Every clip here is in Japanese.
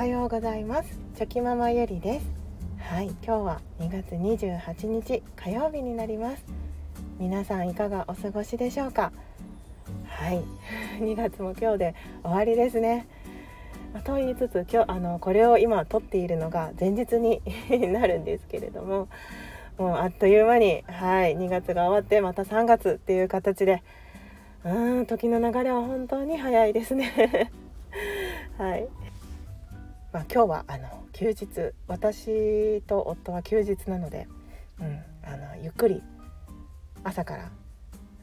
はようございます。チョキママゆりです。はい今日は2月28日火曜日になります。皆さんいかがお過ごしでしょうか？はい2月も今日で終わりですね。と言いつつ今日あのこれを今撮っているのが前日に なるんですけれどももうあっという間にはい2月が終わってまた3月っていう形でうん時の流れは本当に早いですね。はい。まあ、今日はあの休日私と夫は休日なので、うん、あのゆっくり朝から、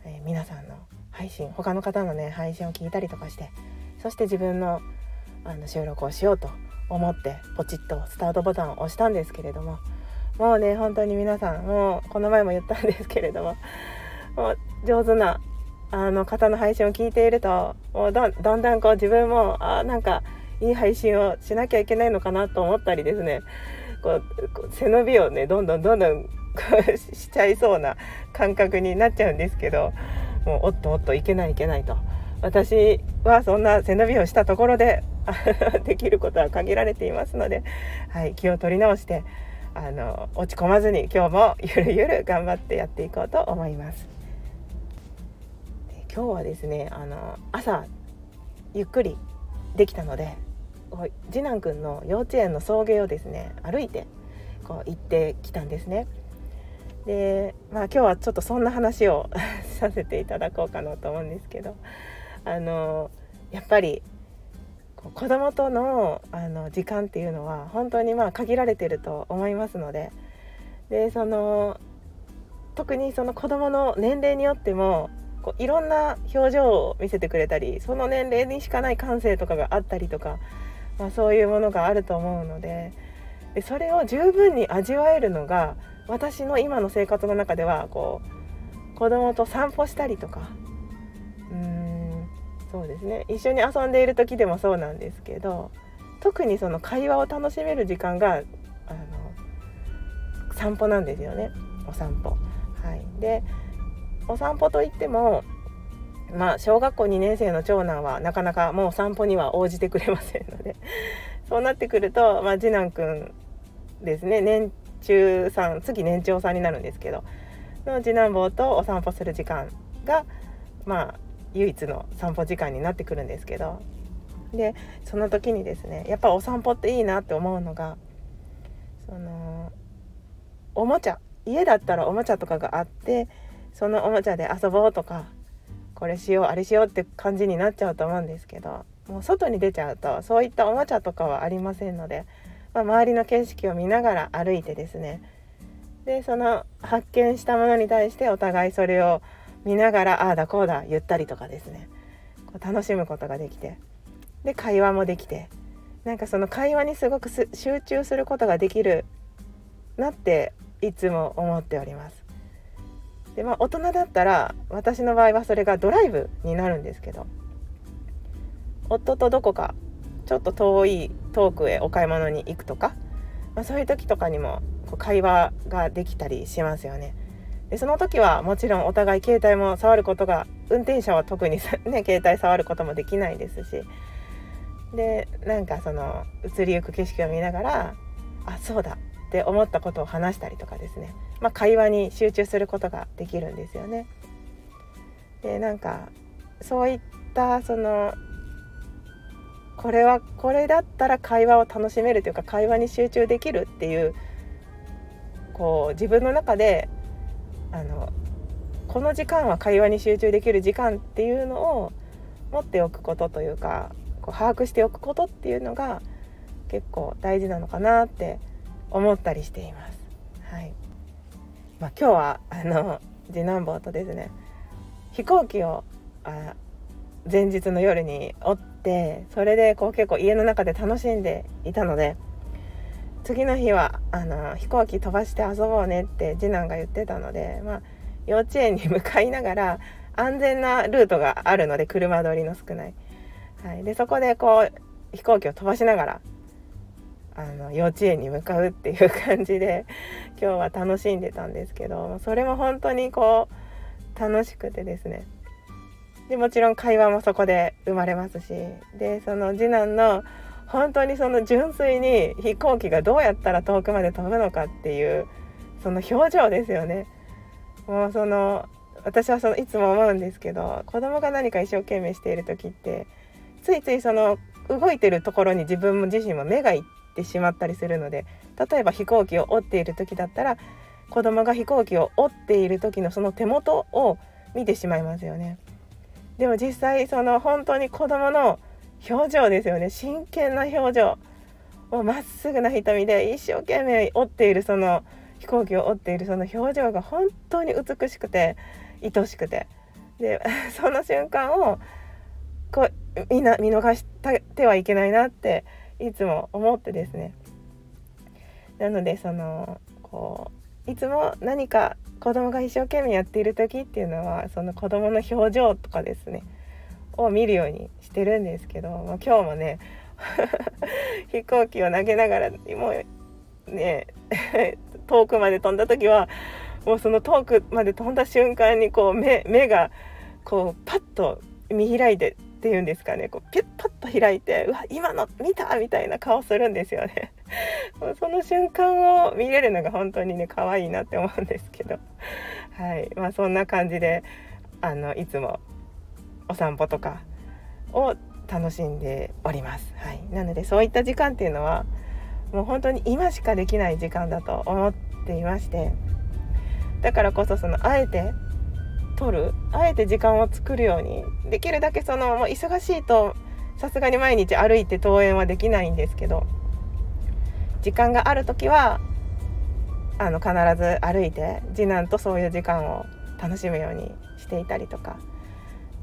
えー、皆さんの配信他の方のね配信を聞いたりとかしてそして自分のあの収録をしようと思ってポチッとスタートボタンを押したんですけれどももうね本当に皆さんもうこの前も言ったんですけれどももう上手なあの方の配信を聞いているともうだんだんこう自分もあなんかいい配信をしなきゃいけないのかなと思ったりですねこう背伸びをねどんどんどんどん しちゃいそうな感覚になっちゃうんですけどもうおっとおっといけないいけないと私はそんな背伸びをしたところで できることは限られていますので、はい、気を取り直してあの落ち込まずに今日もゆるゆる頑張ってやっていこうと思います。今日はですねあの朝ゆっくりできたので次男くんの幼稚園の送迎をですね歩いてこう行ってきたんですね。でまあ今日はちょっとそんな話を させていただこうかなと思うんですけどあのやっぱり子供とのあの時間っていうのは本当にまあ限られてると思いますのででその特にその子供の年齢によってもこういろんな表情を見せてくれたりその年齢にしかない感性とかがあったりとかまあ、そういうものがあると思うのででそれを十分に味わえるのが私の今の生活の中ではこう子供と散歩したりとかうーんそうですね。一緒に遊んでいる時でもそうなんですけど特にその会話を楽しめる時間があの散歩なんですよね。お散歩。はい、でお散歩といってもまあ小学校2年生の長男はなかなかもう散歩には応じてくれませんので そうなってくると、まあ、次男くんですね。年中3次年長さんになるんですけどの次男坊とお散歩する時間がまあ唯一の散歩時間になってくるんですけどでその時にですねやっぱお散歩っていいなって思うのがそのおもちゃ家だったらおもちゃとかがあってそのおもちゃで遊ぼうとかこれしようあれしようって感じになっちゃうと思うんですけどもう外に出ちゃうとそういったおもちゃとかはありませんので、まあ、周りの景色を見ながら歩いてですね。でその発見したものに対してお互いそれを見ながらああだこうだ言ったりとかですね。こう楽しむことができて。で会話もできて。なんかその会話にすごく集中することができるなっていつも思っております。でまあ大人だったら私の場合はそれがドライブになるんですけど夫とどこかちょっと遠い遠くへお買い物に行くとか、まあ、そういう時とかにもこう会話ができたりしますよね。でその時はもちろんお互い携帯も触ることが運転者は特に ね携帯触ることもできないですしでなんかその移りゆく景色を見ながらあそうだって思ったことを話したりとかですね、まあ、会話に集中することができるんですよね。でなんかそういったそのこれはこれだったら会話を楽しめるというか会話に集中できるっていうこう自分の中であのこの時間は会話に集中できる時間っていうのを持っておくことというかこう把握しておくことっていうのが結構大事なのかなって思ったりしています。はいまあ、今日はあの次男坊とですね飛行機をあ前日の夜に追ってそれでこう結構家の中で楽しんでいたので次の日はあの飛行機飛ばして遊ぼうねって次男が言ってたので、まあ、幼稚園に向かいながら安全なルートがあるので車通りの少ない。はい、でそこでこう飛行機を飛ばしながらあの幼稚園に向かうっていう感じで 今日は楽しんでたんですけどそれも本当にこう楽しくてですねでもちろん会話もそこで生まれますしでその次男の本当にその純粋に飛行機がどうやったら遠くまで飛ぶのかっていうその表情ですよね。もうその私はそのいつも思うんですけど子供が何か一生懸命している時ってついついその動いてるところに自分も自身も目がいってしまったりするので例えば飛行機を折っている時だったら子供が飛行機を折っている時のその手元を見てしまいますよね。でも実際その本当に子供の表情ですよね。真剣な表情。をまっすぐな瞳で一生懸命折っているその飛行機を折っているその表情が本当に美しくて愛しくて。で その瞬間をこうみんな見逃してはいけないなっていつも思ってですね。なのでそのこういつも何か子供が一生懸命やっている時っていうのはその子供の表情とかですね。を見るようにしてるんですけど、まあ、今日もね 飛行機を投げながらもうね 遠くまで飛んだ時はもうその遠くまで飛んだ瞬間にこう目目がこうパッと見開いてっていうんですかね。こうピュッパッと開いてうわ今の見たみたいな顔するんですよね。その瞬間を見れるのが本当にね可愛いなって思うんですけど。はい。まあそんな感じであのいつもお散歩とかを楽しんでおります。はい、なのでそういった時間っていうのはもう本当に今しかできない時間だと思っていまして。だからこそそのあえて取る？あえて時間を作るように。できるだけそのもう忙しいとさすがに毎日歩いて登園はできないんですけど時間がある時はあの必ず歩いて次男とそういう時間を楽しむようにしていたりとか。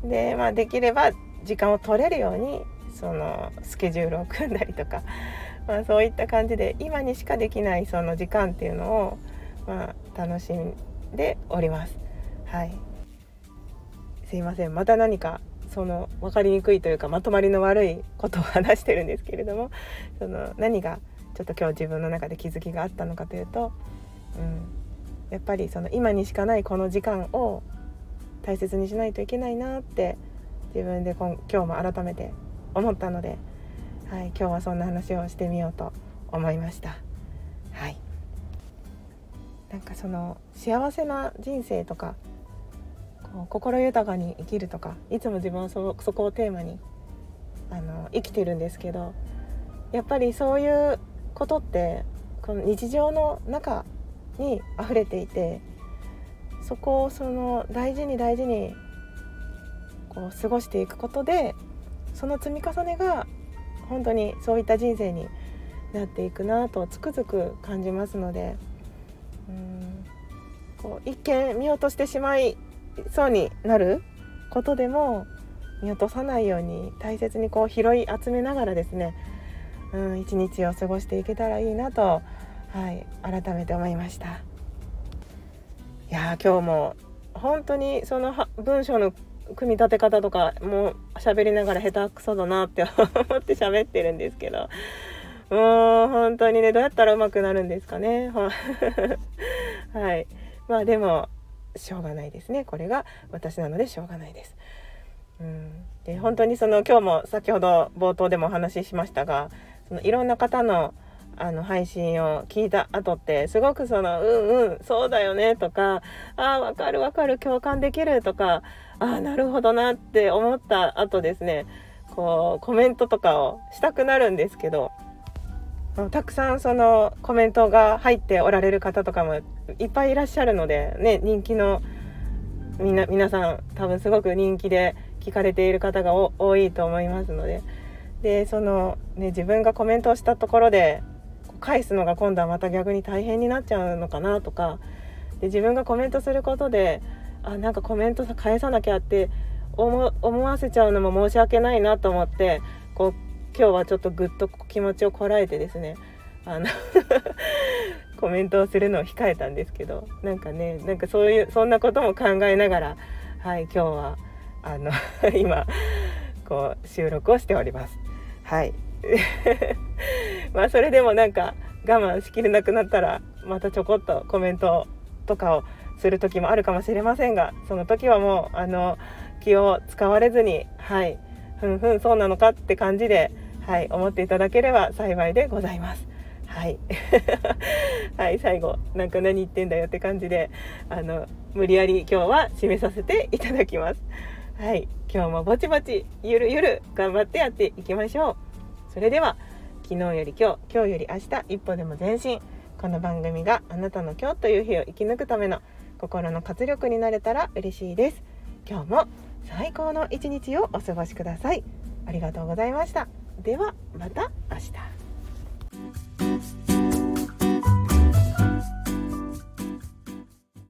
で、まあ、できれば時間を取れるようにそのスケジュールを組んだりとか、まあ、そういった感じで今にしかできないその時間っていうのを、まあ、楽しんでおります。はい。すいません。また何かその分かりにくいというかまとまりの悪いことを話してるんですけれども その何がちょっと今日自分の中で気づきがあったのかというと、うん、やっぱりその今にしかないこの時間を大切にしないといけないなって自分で今今日も改めて思ったので、はい、今日はそんな話をしてみようと思いました。はい、なんかその幸せな人生とか心豊かに生きるとかいつも自分はそそこをテーマにあの生きてるんですけどやっぱりそういうことってこの日常の中に溢れていてそこをその大事に大事にこう過ごしていくことでその積み重ねが本当にそういった人生になっていくなとつくづく感じますのでうんこう一見見落としてしまいそうになることでも見落とさないように大切にこう拾い集めながらですねうん一日を過ごしていけたらいいなと、はい、改めて思いました。いや今日も本当にその文章の組み立て方とかもう喋りながら下手くそだなって思って喋ってるんですけどもう本当にねどうやったらうまくなるんですかね はいまあでもしょうがないですね。これが私なのでしょうがないです。うん、で本当にその今日も先ほど冒頭でもお話ししましたがそのいろんな方のあの配信を聞いた後ってすごくその「うんうんそうだよね」とか「ああわかるわかる共感できる」とか「ああなるほどな」って思った後ですねこうコメントとかをしたくなるんですけどたくさんそのコメントが入っておられる方とかもいっぱいいらっしゃるのでね人気のみんな皆さん多分すごく人気で聞かれている方が多いと思いますので。でその、ね、自分がコメントをしたところで返すのが今度はまた逆に大変になっちゃうのかなとか。で自分がコメントすることであなんかコメント返さなきゃって思わせちゃうのも申し訳ないなと思ってこう今日はちょっとぐっと気持ちをこらえてですねあの コメントをするのを控えたんですけどなんかねなんかそういうそんなことも考えながらはい今日はあの 今こう収録をしております。はい まあそれでもなんか我慢しきれなくなったらまたちょこっとコメントとかをする時もあるかもしれませんがその時はもうあの気を使われずにはいふんふんそうなのかって感じではい思っていただければ幸いでございます。はい。はい最後なんか何言ってんだよって感じであの無理やり今日は締めさせていただきます。はい。今日もぼちぼちゆるゆる頑張ってやっていきましょう。それでは昨日より今日今日より明日一歩でも前進。この番組があなたの今日という日を生き抜くための心の活力になれたら嬉しいです。今日も最高の一日をお過ごしください。ありがとうございました。ではまた明日。